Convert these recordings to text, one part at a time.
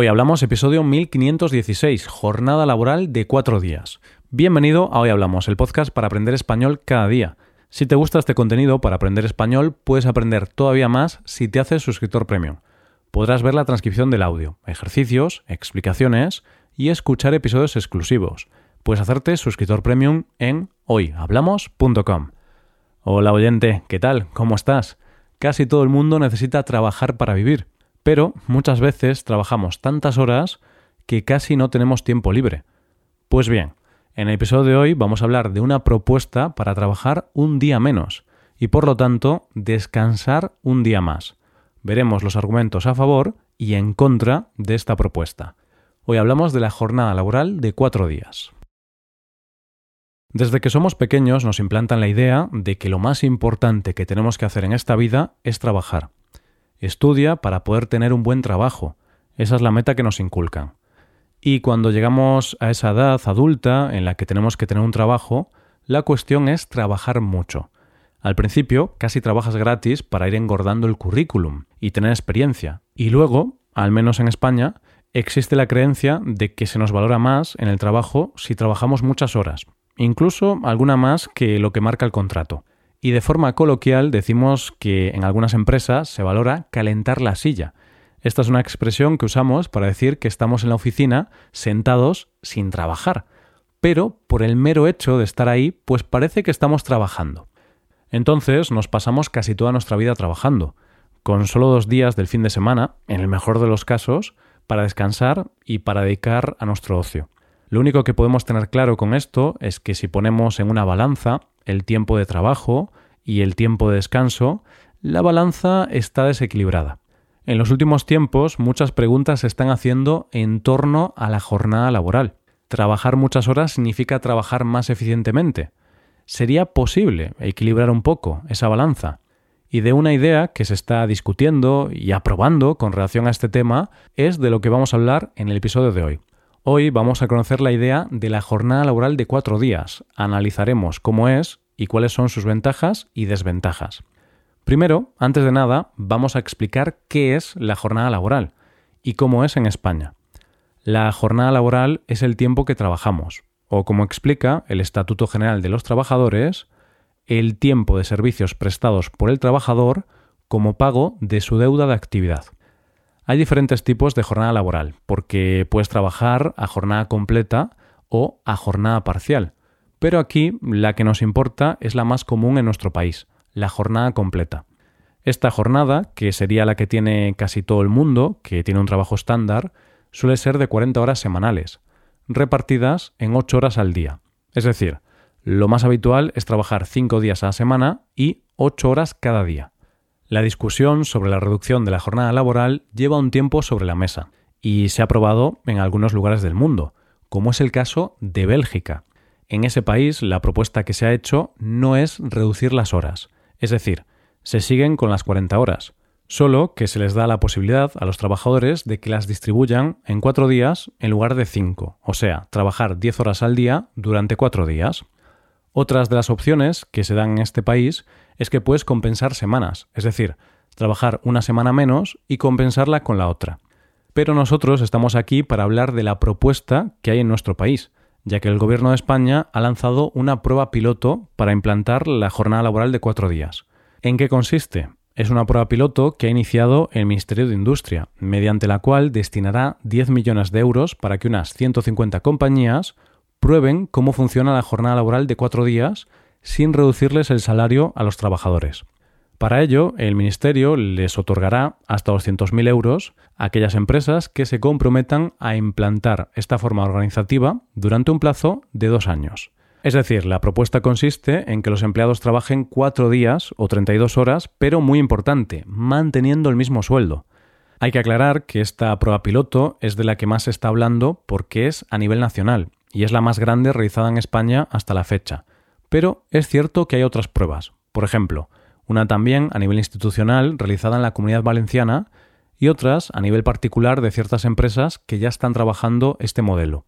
Hoy hablamos episodio 1516, jornada laboral de cuatro días. Bienvenido a Hoy Hablamos, el podcast para aprender español cada día. Si te gusta este contenido para aprender español, puedes aprender todavía más si te haces suscriptor premium. Podrás ver la transcripción del audio, ejercicios, explicaciones y escuchar episodios exclusivos. Puedes hacerte suscriptor premium en hoyhablamos.com. Hola oyente, ¿qué tal? ¿Cómo estás? Casi todo el mundo necesita trabajar para vivir. Pero muchas veces trabajamos tantas horas que casi no tenemos tiempo libre. Pues bien, en el episodio de hoy vamos a hablar de una propuesta para trabajar un día menos y por lo tanto descansar un día más. Veremos los argumentos a favor y en contra de esta propuesta. Hoy hablamos de la jornada laboral de cuatro días. Desde que somos pequeños nos implantan la idea de que lo más importante que tenemos que hacer en esta vida es trabajar. Estudia para poder tener un buen trabajo. Esa es la meta que nos inculcan. Y cuando llegamos a esa edad adulta en la que tenemos que tener un trabajo, la cuestión es trabajar mucho. Al principio casi trabajas gratis para ir engordando el currículum y tener experiencia. Y luego, al menos en España, existe la creencia de que se nos valora más en el trabajo si trabajamos muchas horas, incluso alguna más que lo que marca el contrato. Y de forma coloquial decimos que en algunas empresas se valora calentar la silla. Esta es una expresión que usamos para decir que estamos en la oficina sentados sin trabajar. Pero por el mero hecho de estar ahí, pues parece que estamos trabajando. Entonces nos pasamos casi toda nuestra vida trabajando, con solo dos días del fin de semana, en el mejor de los casos, para descansar y para dedicar a nuestro ocio. Lo único que podemos tener claro con esto es que si ponemos en una balanza el tiempo de trabajo y el tiempo de descanso, la balanza está desequilibrada. En los últimos tiempos muchas preguntas se están haciendo en torno a la jornada laboral. ¿Trabajar muchas horas significa trabajar más eficientemente? ¿Sería posible equilibrar un poco esa balanza? Y de una idea que se está discutiendo y aprobando con relación a este tema es de lo que vamos a hablar en el episodio de hoy. Hoy vamos a conocer la idea de la jornada laboral de cuatro días. Analizaremos cómo es y cuáles son sus ventajas y desventajas. Primero, antes de nada, vamos a explicar qué es la jornada laboral y cómo es en España. La jornada laboral es el tiempo que trabajamos, o como explica el Estatuto General de los Trabajadores, el tiempo de servicios prestados por el trabajador como pago de su deuda de actividad. Hay diferentes tipos de jornada laboral, porque puedes trabajar a jornada completa o a jornada parcial. Pero aquí la que nos importa es la más común en nuestro país, la jornada completa. Esta jornada, que sería la que tiene casi todo el mundo, que tiene un trabajo estándar, suele ser de 40 horas semanales, repartidas en 8 horas al día. Es decir, lo más habitual es trabajar 5 días a la semana y 8 horas cada día. La discusión sobre la reducción de la jornada laboral lleva un tiempo sobre la mesa y se ha aprobado en algunos lugares del mundo, como es el caso de Bélgica. En ese país la propuesta que se ha hecho no es reducir las horas, es decir, se siguen con las 40 horas, solo que se les da la posibilidad a los trabajadores de que las distribuyan en cuatro días en lugar de cinco, o sea, trabajar 10 horas al día durante cuatro días. Otras de las opciones que se dan en este país es que puedes compensar semanas, es decir, trabajar una semana menos y compensarla con la otra. Pero nosotros estamos aquí para hablar de la propuesta que hay en nuestro país, ya que el Gobierno de España ha lanzado una prueba piloto para implantar la jornada laboral de cuatro días. ¿En qué consiste? Es una prueba piloto que ha iniciado el Ministerio de Industria, mediante la cual destinará 10 millones de euros para que unas 150 compañías prueben cómo funciona la jornada laboral de cuatro días sin reducirles el salario a los trabajadores. Para ello, el Ministerio les otorgará hasta 200.000 euros a aquellas empresas que se comprometan a implantar esta forma organizativa durante un plazo de dos años. Es decir, la propuesta consiste en que los empleados trabajen cuatro días o 32 horas, pero muy importante, manteniendo el mismo sueldo. Hay que aclarar que esta prueba piloto es de la que más se está hablando porque es a nivel nacional y es la más grande realizada en España hasta la fecha. Pero es cierto que hay otras pruebas. Por ejemplo, una también a nivel institucional realizada en la comunidad valenciana y otras a nivel particular de ciertas empresas que ya están trabajando este modelo.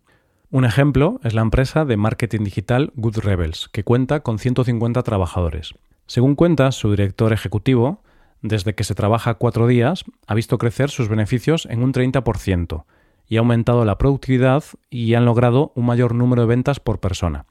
Un ejemplo es la empresa de marketing digital Good Rebels, que cuenta con 150 trabajadores. Según cuenta su director ejecutivo, desde que se trabaja cuatro días, ha visto crecer sus beneficios en un 30%, y ha aumentado la productividad y han logrado un mayor número de ventas por persona.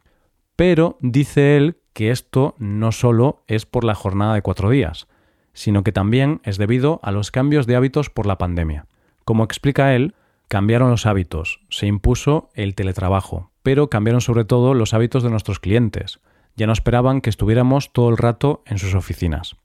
Pero dice él que esto no solo es por la jornada de cuatro días, sino que también es debido a los cambios de hábitos por la pandemia. Como explica él, cambiaron los hábitos, se impuso el teletrabajo, pero cambiaron sobre todo los hábitos de nuestros clientes. Ya no esperaban que estuviéramos todo el rato en sus oficinas.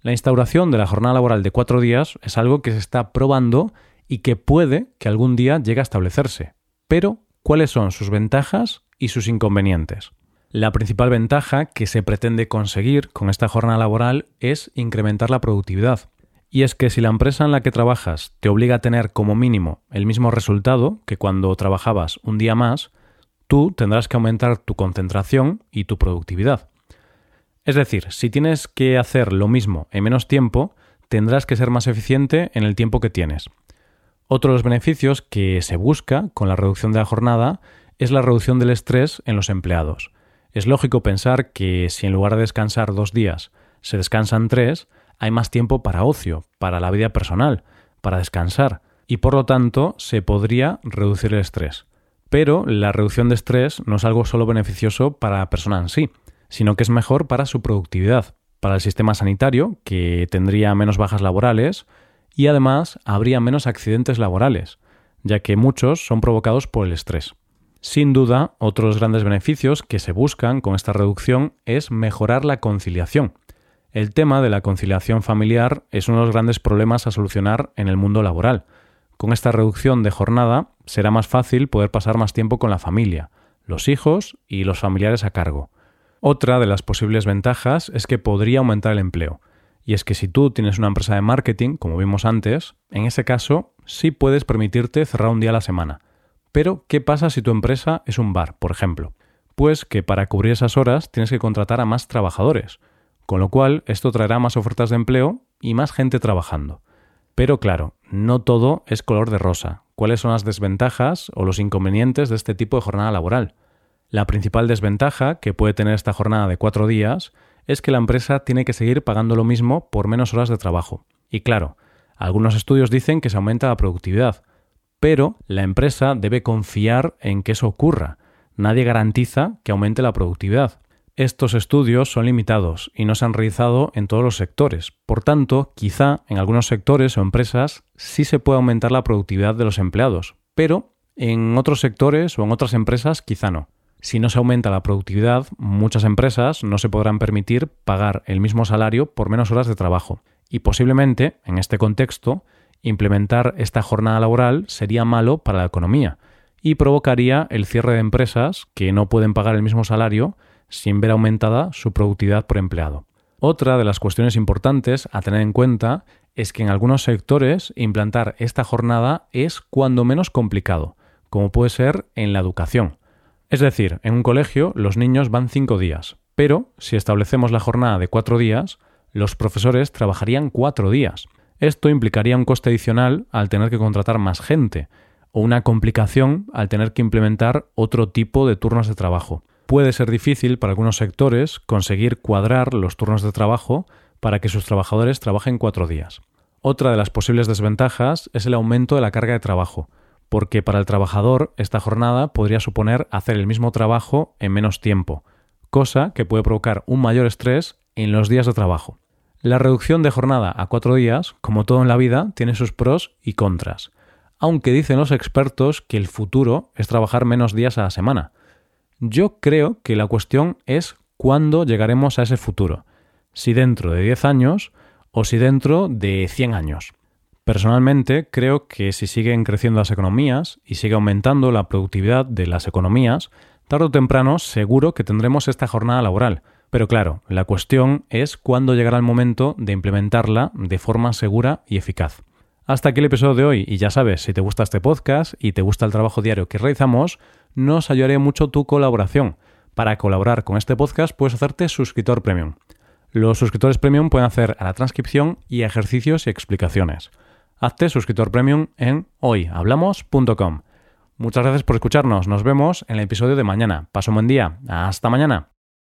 La instauración de la jornada laboral de cuatro días es algo que se está probando y que puede que algún día llegue a establecerse. Pero, ¿cuáles son sus ventajas y sus inconvenientes? La principal ventaja que se pretende conseguir con esta jornada laboral es incrementar la productividad. Y es que si la empresa en la que trabajas te obliga a tener como mínimo el mismo resultado que cuando trabajabas un día más, tú tendrás que aumentar tu concentración y tu productividad. Es decir, si tienes que hacer lo mismo en menos tiempo, tendrás que ser más eficiente en el tiempo que tienes. Otro de los beneficios que se busca con la reducción de la jornada es la reducción del estrés en los empleados. Es lógico pensar que si en lugar de descansar dos días se descansan tres, hay más tiempo para ocio, para la vida personal, para descansar, y por lo tanto se podría reducir el estrés. Pero la reducción de estrés no es algo solo beneficioso para la persona en sí, sino que es mejor para su productividad, para el sistema sanitario, que tendría menos bajas laborales, y además habría menos accidentes laborales, ya que muchos son provocados por el estrés. Sin duda, otros grandes beneficios que se buscan con esta reducción es mejorar la conciliación. El tema de la conciliación familiar es uno de los grandes problemas a solucionar en el mundo laboral. Con esta reducción de jornada será más fácil poder pasar más tiempo con la familia, los hijos y los familiares a cargo. Otra de las posibles ventajas es que podría aumentar el empleo. Y es que si tú tienes una empresa de marketing, como vimos antes, en ese caso sí puedes permitirte cerrar un día a la semana. Pero, ¿qué pasa si tu empresa es un bar, por ejemplo? Pues que para cubrir esas horas tienes que contratar a más trabajadores, con lo cual esto traerá más ofertas de empleo y más gente trabajando. Pero claro, no todo es color de rosa. ¿Cuáles son las desventajas o los inconvenientes de este tipo de jornada laboral? La principal desventaja que puede tener esta jornada de cuatro días es que la empresa tiene que seguir pagando lo mismo por menos horas de trabajo. Y claro, algunos estudios dicen que se aumenta la productividad, pero la empresa debe confiar en que eso ocurra. Nadie garantiza que aumente la productividad. Estos estudios son limitados y no se han realizado en todos los sectores. Por tanto, quizá en algunos sectores o empresas sí se puede aumentar la productividad de los empleados, pero en otros sectores o en otras empresas quizá no. Si no se aumenta la productividad, muchas empresas no se podrán permitir pagar el mismo salario por menos horas de trabajo. Y posiblemente, en este contexto, implementar esta jornada laboral sería malo para la economía y provocaría el cierre de empresas que no pueden pagar el mismo salario sin ver aumentada su productividad por empleado. Otra de las cuestiones importantes a tener en cuenta es que en algunos sectores implantar esta jornada es cuando menos complicado, como puede ser en la educación. Es decir, en un colegio los niños van cinco días, pero si establecemos la jornada de cuatro días, los profesores trabajarían cuatro días. Esto implicaría un coste adicional al tener que contratar más gente, o una complicación al tener que implementar otro tipo de turnos de trabajo. Puede ser difícil para algunos sectores conseguir cuadrar los turnos de trabajo para que sus trabajadores trabajen cuatro días. Otra de las posibles desventajas es el aumento de la carga de trabajo, porque para el trabajador esta jornada podría suponer hacer el mismo trabajo en menos tiempo, cosa que puede provocar un mayor estrés en los días de trabajo. La reducción de jornada a cuatro días, como todo en la vida, tiene sus pros y contras, aunque dicen los expertos que el futuro es trabajar menos días a la semana. Yo creo que la cuestión es cuándo llegaremos a ese futuro, si dentro de 10 años o si dentro de 100 años. Personalmente creo que si siguen creciendo las economías y sigue aumentando la productividad de las economías, tarde o temprano seguro que tendremos esta jornada laboral. Pero claro, la cuestión es cuándo llegará el momento de implementarla de forma segura y eficaz. Hasta aquí el episodio de hoy y ya sabes, si te gusta este podcast y te gusta el trabajo diario que realizamos, nos ayudaría mucho tu colaboración. Para colaborar con este podcast puedes hacerte suscriptor premium. Los suscriptores premium pueden hacer a la transcripción y ejercicios y explicaciones hazte suscriptor premium en hoyhablamos.com. Muchas gracias por escucharnos. Nos vemos en el episodio de mañana. Paso un buen día. Hasta mañana.